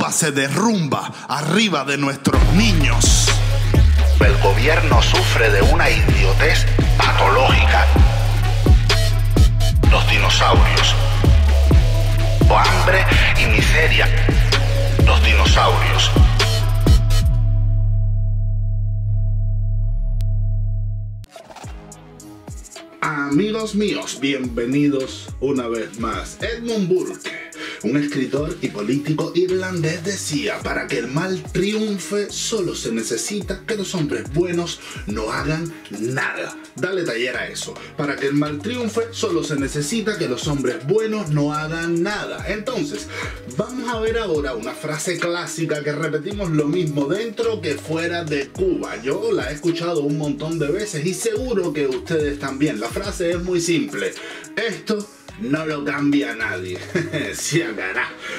Cuba se derrumba arriba de nuestros niños. El gobierno sufre de una idiotez patológica. Los dinosaurios. O hambre y miseria. Los dinosaurios. Amigos míos, bienvenidos una vez más. Edmund Burke, un escritor y político irlandés, decía, para que el mal triunfe solo se necesita que los hombres buenos no hagan nada. Dale taller a eso. Para que el mal triunfe solo se necesita que los hombres buenos no hagan nada. Entonces, vamos a ver ahora una frase clásica que repetimos lo mismo dentro que fuera de Cuba. Yo la he escuchado un montón de veces y seguro que ustedes también. La frase es muy simple. Esto no lo cambia nadie. si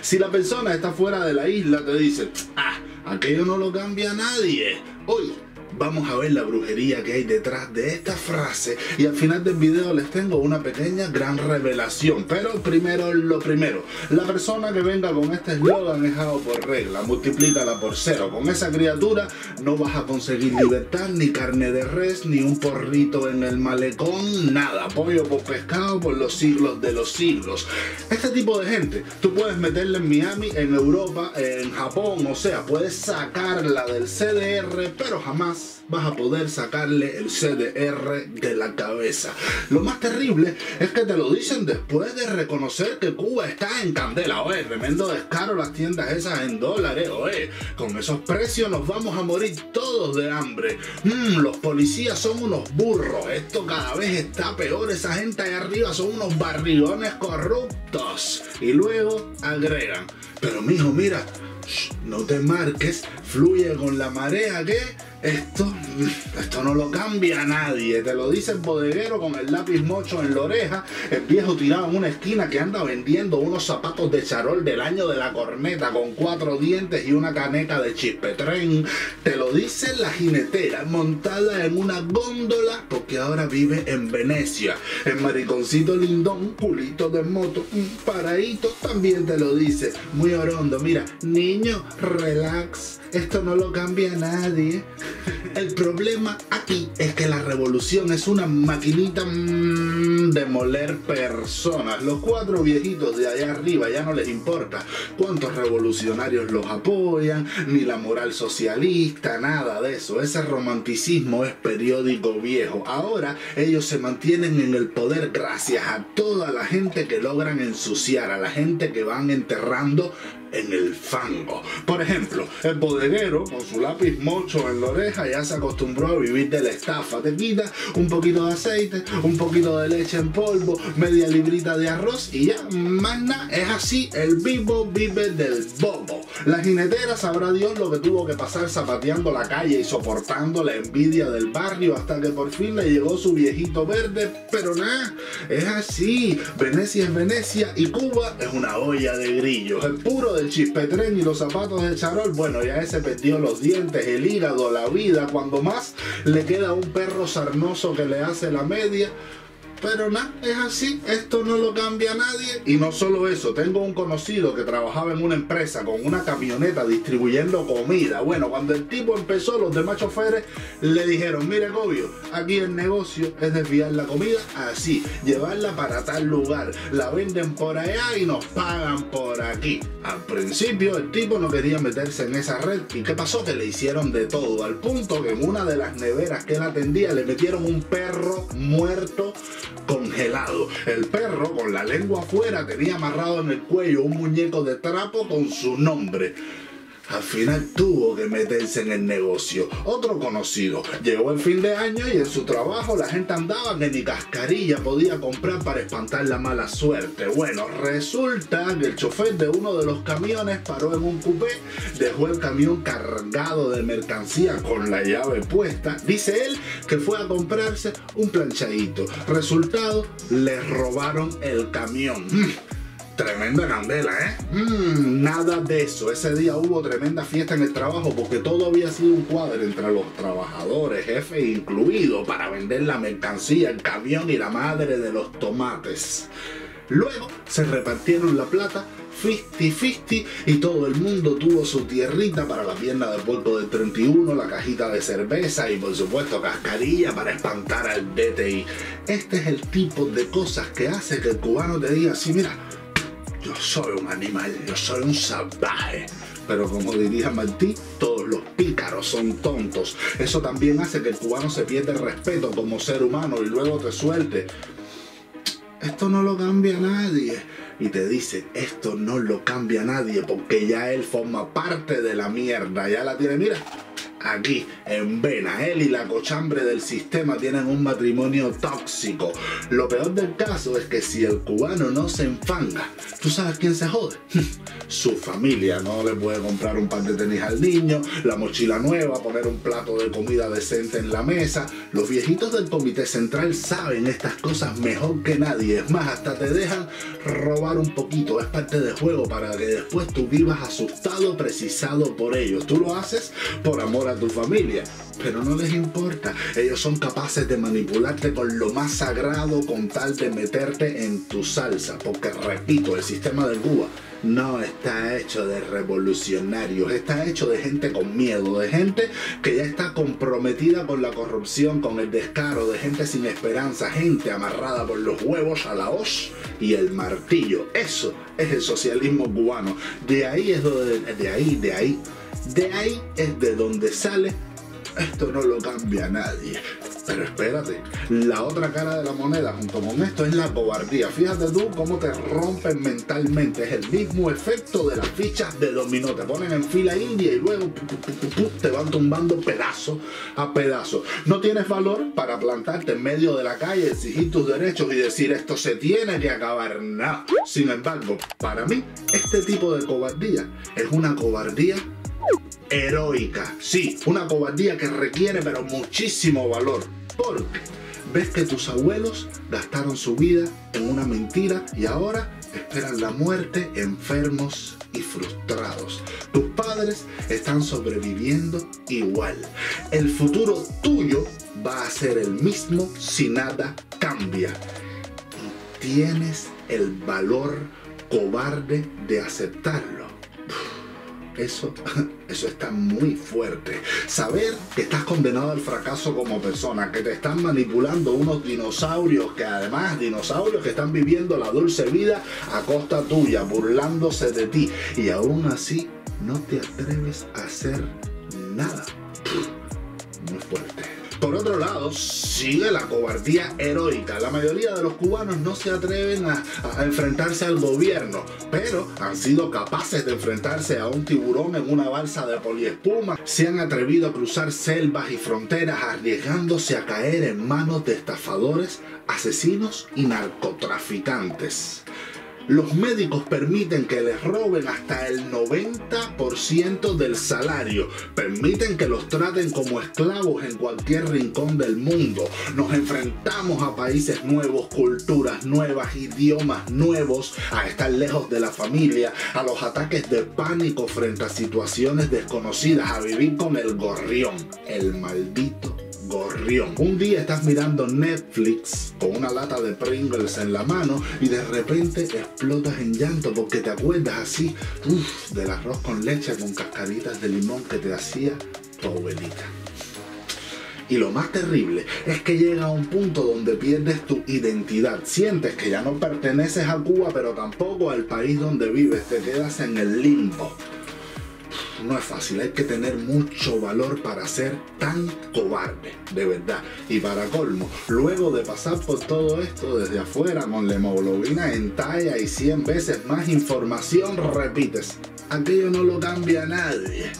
Si la persona está fuera de la isla, te dice, ah, aquello no lo cambia nadie. Hoy vamos a ver la brujería que hay detrás de esta frase y al final del video les tengo una pequeña gran revelación. Pero primero lo primero, la persona que venga con este eslogan es por regla, multiplícala por cero. Con esa criatura no vas a conseguir libertad, ni carne de res, ni un porrito en el malecón, nada. Pollo por pescado por los siglos de los siglos. Este tipo de gente, tú puedes meterla en Miami, en Europa, en Japón, o sea, puedes sacarla del CDR, pero jamás vas a poder sacarle el CDR de la cabeza. Lo más terrible es que te lo dicen después de reconocer que Cuba está en candela. Oye, tremendo descaro las tiendas esas en dólares. Oye, con esos precios nos vamos a morir todos de hambre. Mm, los policías son unos burros. Esto cada vez está peor. Esa gente ahí arriba son unos barrigones corruptos. Y luego agregan. Pero mijo, mira, no te marques, fluye con la marea que esto, esto no lo cambia a nadie. Te lo dice el bodeguero con el lápiz mocho en la oreja. El viejo tirado en una esquina que anda vendiendo unos zapatos de charol del año de la corneta con cuatro dientes y una caneca de chispetren. Te lo dice la jinetera montada en una góndola porque ahora vive en Venecia. El mariconcito lindón, culito de moto, un paradito también te lo dice. Muy orondo. Mira, niño, relax. Esto no lo cambia a nadie. El problema aquí es que la revolución es una maquinita mm, de moler personas. Los cuatro viejitos de allá arriba ya no les importa cuántos revolucionarios los apoyan, ni la moral socialista, nada de eso. Ese romanticismo es periódico viejo. Ahora ellos se mantienen en el poder gracias a toda la gente que logran ensuciar, a la gente que van enterrando en el fango. Por ejemplo, el bodeguero con su lápiz mocho en la oreja ya se acostumbró a vivir de la estafa. Te quita un poquito de aceite, un poquito de leche en polvo, media librita de arroz y ya, mana, es así, el vivo vive del bobo. La jinetera sabrá Dios lo que tuvo que pasar zapateando la calle y soportando la envidia del barrio hasta que por fin le llegó su viejito verde, pero nada, es así. Venecia es Venecia y Cuba es una olla de grillos. El puro del chispetren y los zapatos de charol, bueno, ya ese perdió los dientes, el hígado, la vida, cuando más le queda un perro sarnoso que le hace la media. Pero nada, es así, esto no lo cambia nadie. Y no solo eso, tengo un conocido que trabajaba en una empresa con una camioneta distribuyendo comida. Bueno, cuando el tipo empezó, los demás choferes le dijeron, mire Gobio, aquí el negocio es desviar la comida así, llevarla para tal lugar, la venden por allá y nos pagan por aquí. Al principio el tipo no quería meterse en esa red y ¿qué pasó? Que le hicieron de todo, al punto que en una de las neveras que él atendía le metieron un perro muerto congelado. El perro, con la lengua afuera, tenía amarrado en el cuello un muñeco de trapo con su nombre. Al final tuvo que meterse en el negocio. Otro conocido. Llegó el fin de año y en su trabajo la gente andaba que ni cascarilla podía comprar para espantar la mala suerte. Bueno, resulta que el chofer de uno de los camiones paró en un coupé, dejó el camión cargado de mercancía con la llave puesta. Dice él que fue a comprarse un planchadito. Resultado, le robaron el camión. Tremenda candela, ¿eh? Mm, nada de eso. Ese día hubo tremenda fiesta en el trabajo porque todo había sido un cuadro entre los trabajadores, jefe incluido, para vender la mercancía, el camión y la madre de los tomates. Luego se repartieron la plata 50-50 y todo el mundo tuvo su tierrita para la pierna de puerco del 31, la cajita de cerveza y por supuesto cascarilla para espantar al DTI. Este es el tipo de cosas que hace que el cubano te diga, sí, mira, yo soy un animal, yo soy un salvaje. Pero como diría Martí, todos los pícaros son tontos. Eso también hace que el cubano se pierda el respeto como ser humano y luego te suelte. Esto no lo cambia nadie. Y te dice, esto no lo cambia nadie porque ya él forma parte de la mierda. Ya la tiene, mira, aquí en Vena. Él y la cochambre del sistema tienen un matrimonio tóxico. Lo peor del caso es que si el cubano no se enfanga, ¿tú sabes quién se jode? Su familia no le puede comprar un par de tenis al niño, la mochila nueva, poner un plato de comida decente en la mesa. Los viejitos del comité central saben estas cosas mejor que nadie. Es más, hasta te dejan robar un poquito. Es parte del juego para que después tú vivas asustado, precisado por ellos. Tú lo haces por amor a tu familia, pero no les importa. Ellos son capaces de manipularte con lo más sagrado con tal de meterte en tu salsa. Porque repito, el sistema de Cuba no está hecho de revolucionarios, está hecho de gente con miedo, de gente que ya está comprometida con la corrupción, con el descaro, de gente sin esperanza, gente amarrada por los huevos a la hoz y el martillo. Eso es el socialismo cubano. De ahí es donde, de ahí, de ahí de ahí es de donde sale, esto no lo cambia nadie. Pero espérate, la otra cara de la moneda junto con esto es la cobardía. Fíjate tú cómo te rompen mentalmente. Es el mismo efecto de las fichas de dominó. Te ponen en fila india y luego te van tumbando pedazo a pedazo. No tienes valor para plantarte en medio de la calle, exigir tus derechos y decir esto se tiene que acabar. No. Sin embargo, para mí, este tipo de cobardía es una cobardía heroica. Sí, una cobardía que requiere pero muchísimo valor. Porque ves que tus abuelos gastaron su vida en una mentira y ahora esperan la muerte enfermos y frustrados. Tus padres están sobreviviendo igual. El futuro tuyo va a ser el mismo si nada cambia. Y tienes el valor cobarde de aceptarlo. Eso, eso está muy fuerte. Saber que estás condenado al fracaso como persona, que te están manipulando unos dinosaurios, que además dinosaurios que están viviendo la dulce vida a costa tuya, burlándose de ti, y aún así no te atreves a hacer nada. Sigue la cobardía heroica. La mayoría de los cubanos no se atreven a, a, enfrentarse al gobierno, pero han sido capaces de enfrentarse a un tiburón en una balsa de poliespuma. Se han atrevido a cruzar selvas y fronteras arriesgándose a caer en manos de estafadores, asesinos y narcotraficantes los médicos permiten que les roben hasta el 90% del salario, permiten que los traten como esclavos en cualquier rincón del mundo. Nos enfrentamos a países nuevos, culturas nuevas, idiomas nuevos, a estar lejos de la familia, a los ataques de pánico frente a situaciones desconocidas, a vivir con el gorrión, el maldito gorrión. Un día estás mirando Netflix con una lata de Pringles en la mano y de repente explotas en llanto porque te acuerdas así uf, del arroz con leche con cascaditas de limón que te hacía tu abuelita. Y lo más terrible es que llega a un punto donde pierdes tu identidad. Sientes que ya no perteneces a Cuba, pero tampoco al país donde vives. Te quedas en el limbo no es fácil, hay que tener mucho valor para ser tan cobarde, de verdad. Y para colmo, luego de pasar por todo esto desde afuera con la hemoglobina en talla y 100 veces más información, repites, aquello no lo cambia nadie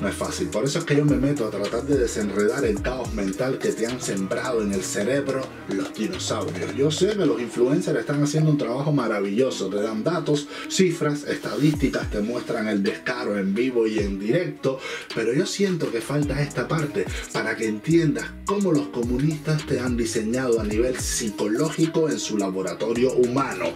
no es fácil. Por eso es que yo me meto a tratar de desenredar el caos mental que te han sembrado en el cerebro los dinosaurios. Yo sé que los influencers están haciendo un trabajo maravilloso. Te dan datos, cifras, estadísticas, te muestran el descaro en vivo y en directo. Pero yo siento que falta esta parte para que entiendas cómo los comunistas te han diseñado a nivel psicológico en su laboratorio humano.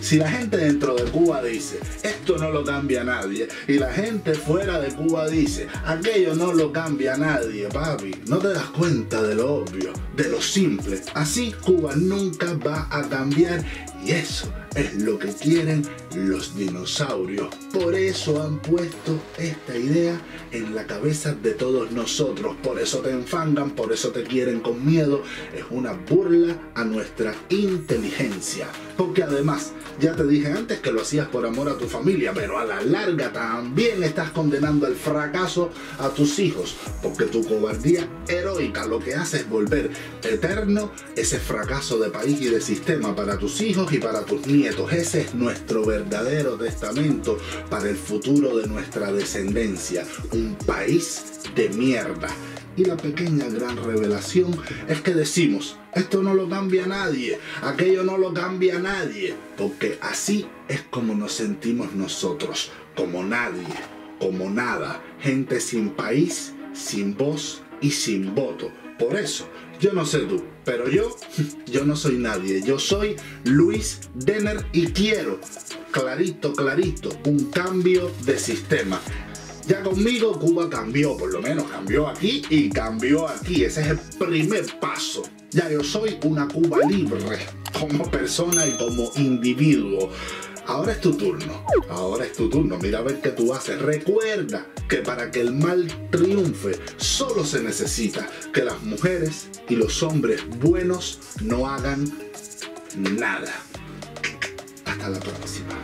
Si la gente dentro de Cuba dice, esto no lo cambia nadie, y la gente fuera de Cuba dice, aquello no lo cambia nadie, papi. No te das cuenta de lo obvio, de lo simple. Así Cuba nunca va a cambiar Y eso es lo que quieren los dinosaurios. Por eso han puesto esta idea en la cabeza de todos nosotros. Por eso te enfangan, por eso te quieren con miedo. Es una burla a nuestra inteligencia. Porque además, ya te dije antes que lo hacías por amor a tu familia, pero a la larga también estás condenando el fracaso a tus hijos. Porque tu cobardía heroica lo que hace es volver eterno ese fracaso de país y de sistema para tus hijos y para tus nietos. Ese es nuestro verdadero testamento para el futuro de nuestra descendencia. Un país de mierda. Y la pequeña gran revelación es que decimos, esto no lo cambia nadie, aquello no lo cambia nadie, porque así es como nos sentimos nosotros, como nadie, como nada, gente sin país, sin voz y sin voto. Por eso, yo no sé tú, pero yo, yo no soy nadie. Yo soy Luis Denner y quiero, clarito, clarito, un cambio de sistema. Ya conmigo Cuba cambió, por lo menos cambió aquí y cambió aquí. Ese es el primer paso. Ya yo soy una Cuba libre como persona y como individuo. Ahora es tu turno. Ahora es tu turno. Mira a ver qué tú haces. Recuerda que para que el mal triunfe solo se necesita que las mujeres y los hombres buenos no hagan nada. Hasta la próxima.